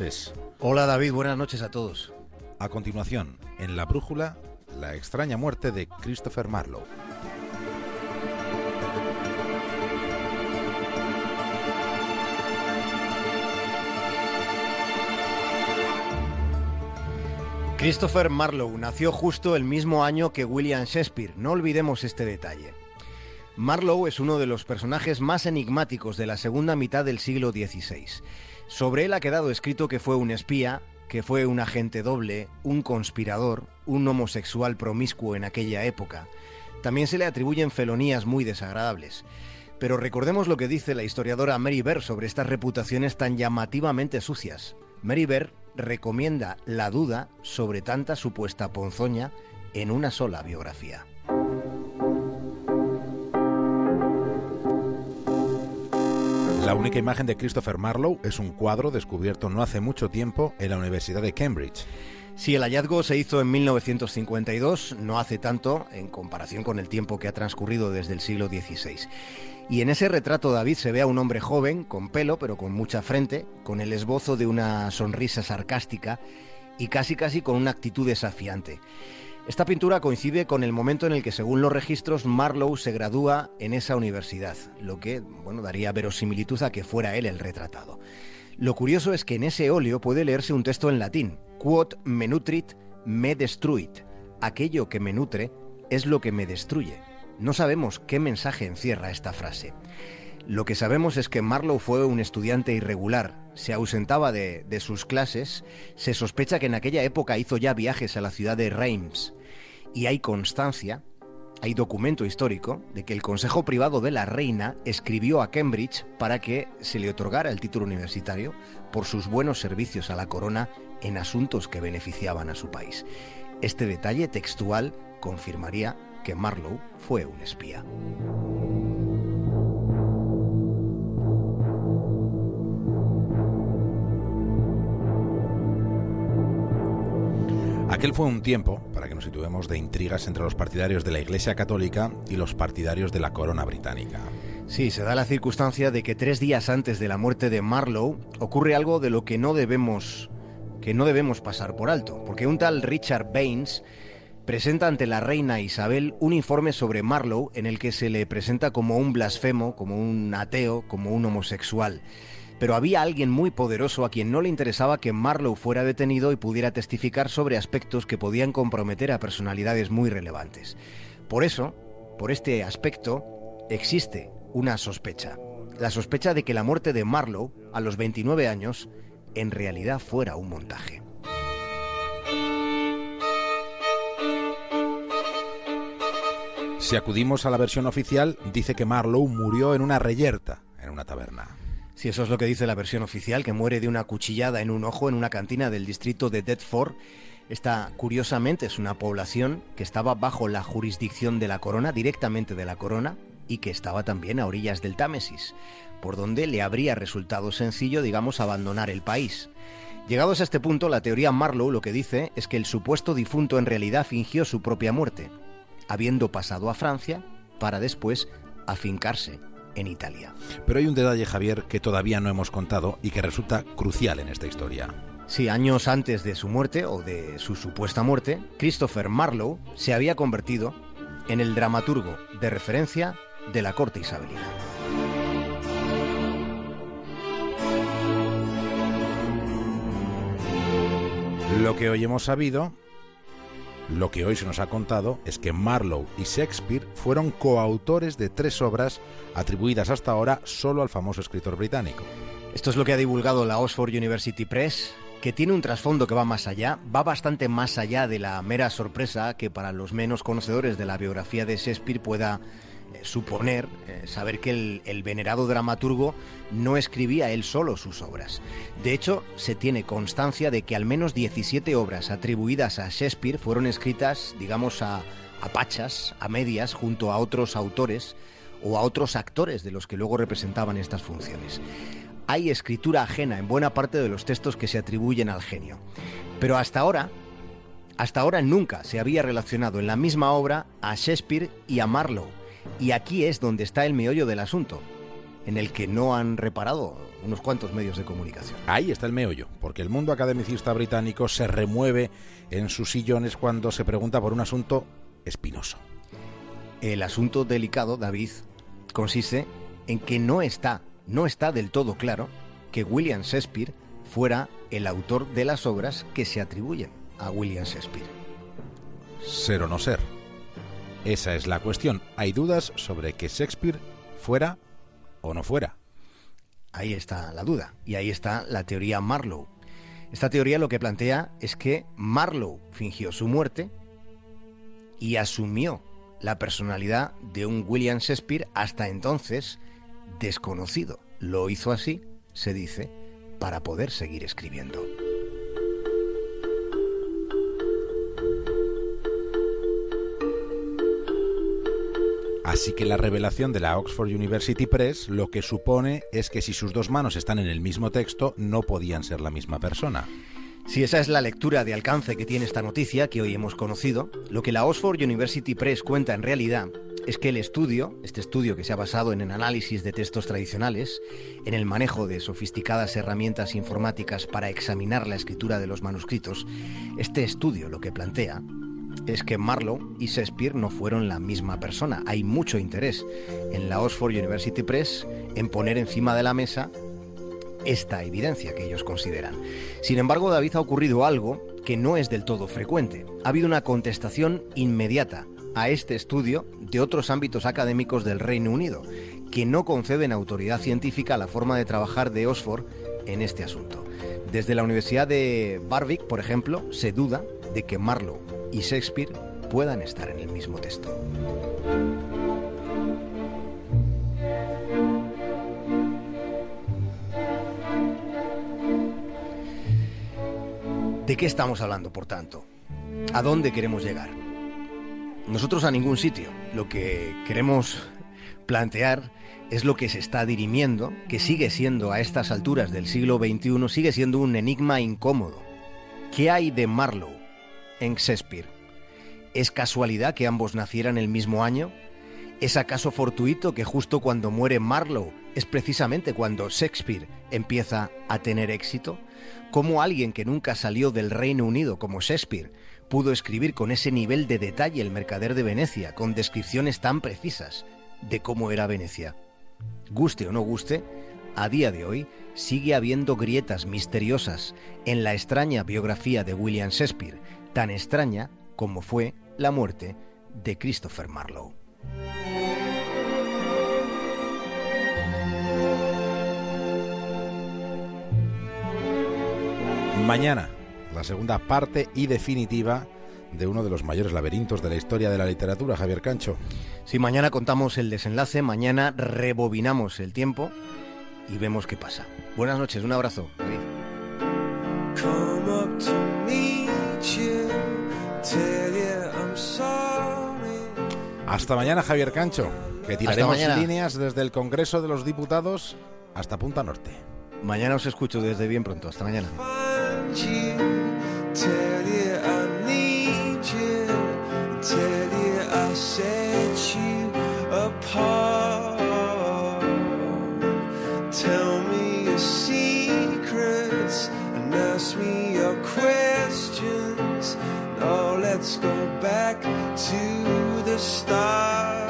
noches. Hola David, buenas noches a todos. A continuación, en La Brújula, la extraña muerte de Christopher Marlowe. Christopher Marlowe nació justo el mismo año que William Shakespeare, no olvidemos este detalle. Marlowe es uno de los personajes más enigmáticos de la segunda mitad del siglo XVI. Sobre él ha quedado escrito que fue un espía, que fue un agente doble, un conspirador, un homosexual promiscuo en aquella época. También se le atribuyen felonías muy desagradables. Pero recordemos lo que dice la historiadora Mary Bear sobre estas reputaciones tan llamativamente sucias. Mary Bear recomienda la duda sobre tanta supuesta ponzoña en una sola biografía. La única imagen de Christopher Marlowe es un cuadro descubierto no hace mucho tiempo en la Universidad de Cambridge. Si el hallazgo se hizo en 1952, no hace tanto en comparación con el tiempo que ha transcurrido desde el siglo XVI. Y en ese retrato David se ve a un hombre joven, con pelo, pero con mucha frente, con el esbozo de una sonrisa sarcástica y casi casi con una actitud desafiante. Esta pintura coincide con el momento en el que, según los registros, Marlowe se gradúa en esa universidad, lo que bueno, daría verosimilitud a que fuera él el retratado. Lo curioso es que en ese óleo puede leerse un texto en latín, Quod me nutrit, me destruit. Aquello que me nutre es lo que me destruye. No sabemos qué mensaje encierra esta frase. Lo que sabemos es que Marlowe fue un estudiante irregular, se ausentaba de, de, sus clases, se sospecha que en aquella época hizo ya viajes a la ciudad de Reims y hay constancia, hay documento histórico de que el Consejo Privado de la Reina escribió a Cambridge para que se le otorgara el título universitario por sus buenos servicios a la corona en asuntos que beneficiaban a su país. Este detalle textual confirmaría que Marlowe fue un espía. Aquel fue un tiempo, para que nos situemos, de intrigas entre los partidarios de la Iglesia Católica y los partidarios de la corona británica. Sí, se da la circunstancia de que tres días antes de la muerte de Marlowe ocurre algo de lo que no debemos, que no debemos pasar por alto, porque un tal Richard Baines presenta ante la reina Isabel un informe sobre Marlowe en el que se le presenta como un blasfemo, como un ateo, como un homosexual. Pero había alguien muy poderoso a quien no le interesaba que Marlowe fuera detenido y pudiera testificar sobre aspectos que podían comprometer a personalidades muy relevantes. Por eso, por este aspecto, existe una sospecha. La sospecha de que la muerte de Marlowe, a los 29 años, en realidad fuera un montaje. Si acudimos a la versión oficial, dice que Marlowe murió en una reyerta, en una taberna. Si eso es lo que dice la versión oficial, que muere de una cuchillada en un ojo en una cantina del distrito de Deptford. Esta, curiosamente, es una población que estaba bajo la jurisdicción de la corona, directamente de la corona, y que estaba también a orillas del Támesis, por donde le habría resultado sencillo, digamos, abandonar el país. Llegados a este punto, la teoría Marlowe lo que dice es que el supuesto difunto en realidad fingió su propia muerte, habiendo pasado a Francia para después afincarse en Italia. Pero hay un detalle, Javier, que todavía no hemos contado y que resulta crucial en esta historia. Sí, años antes de su muerte o de su supuesta muerte, Christopher Marlowe se había convertido en el dramaturgo de referencia de la corte isabelina. Lo que hoy hemos sabido lo que hoy se nos ha contado es que Marlowe y Shakespeare fueron coautores de tres obras atribuidas hasta ahora solo al famoso escritor británico. Esto es lo que ha divulgado la Oxford University Press, que tiene un trasfondo que va más allá, va bastante más allá de la mera sorpresa que para los menos conocedores de la biografía de Shakespeare pueda suponer, eh, saber que el, el, venerado dramaturgo no escribía él solo sus obras. De hecho, se tiene constancia de que al menos 17 obras atribuidas a Shakespeare fueron escritas, digamos, a, a pachas, a medias, junto a otros autores o a otros actores de los que luego representaban estas funciones. Hay escritura ajena en buena parte de los textos que se atribuyen al genio. Pero hasta ahora, hasta ahora nunca se había relacionado en la misma obra a Shakespeare y a Marlowe. Y aquí es donde está el meollo del asunto. en el que no han reparado unos cuantos medios de comunicación. Ahí está el meollo, porque el mundo academicista británico se remueve en sus sillones cuando se pregunta por un asunto espinoso. El asunto delicado, David, consiste en que no está, no está del todo claro que William Shakespeare fuera el autor de las obras que se atribuyen a William Shakespeare. Ser o no ser. Esa es la cuestión. Hay dudas sobre que Shakespeare fuera o no fuera. Ahí está la duda y ahí está la teoría Marlowe. Esta teoría lo que plantea es que Marlowe fingió su muerte y asumió la personalidad de un William Shakespeare hasta entonces desconocido. Lo hizo así, se dice, para poder seguir escribiendo. Así que la revelación de la Oxford University Press lo que supone es que si sus dos manos están en el mismo texto, no podían ser la misma persona. Si esa es la lectura de alcance que tiene esta noticia que hoy hemos conocido, lo que la Oxford University Press cuenta en realidad es que el estudio, este estudio que se ha basado en el análisis de textos tradicionales, en el manejo de sofisticadas herramientas informáticas para examinar la escritura de los manuscritos, este estudio lo que plantea es que Marlowe y Shakespeare no fueron la misma persona. Hay mucho interés en la Oxford University Press en poner encima de la mesa esta evidencia que ellos consideran. Sin embargo, David ha ocurrido algo que no es del todo frecuente. Ha habido una contestación inmediata a este estudio de otros ámbitos académicos del Reino Unido, que no conceden autoridad científica a la forma de trabajar de Oxford en este asunto. Desde la Universidad de Barwick, por ejemplo, se duda de que Marlowe y Shakespeare puedan estar en el mismo texto. ¿De qué estamos hablando, por tanto? ¿A dónde queremos llegar? Nosotros a ningún sitio. Lo que queremos plantear es lo que se está dirimiendo, que sigue siendo a estas alturas del siglo XXI, sigue siendo un enigma incómodo. ¿Qué hay de Marlowe en Shakespeare? ¿Es casualidad que ambos nacieran el mismo año? ¿Es acaso fortuito que justo cuando muere Marlowe es precisamente cuando Shakespeare empieza a tener éxito? ¿Cómo alguien que nunca salió del Reino Unido como Shakespeare pudo escribir con ese nivel de detalle El Mercader de Venecia, con descripciones tan precisas de cómo era Venecia? Guste o no guste, a día de hoy sigue habiendo grietas misteriosas en la extraña biografía de William Shakespeare, tan extraña como fue la muerte de Christopher Marlowe. Mañana, la segunda parte y definitiva de uno de los mayores laberintos de la historia de la literatura, Javier Cancho. Si mañana contamos el desenlace, mañana rebobinamos el tiempo y vemos qué pasa. Buenas noches, un abrazo. Hasta mañana, Javier Cancho, que tiraremos líneas desde el Congreso de los Diputados hasta Punta Norte. Mañana os escucho desde bien pronto. Hasta mañana. Stop.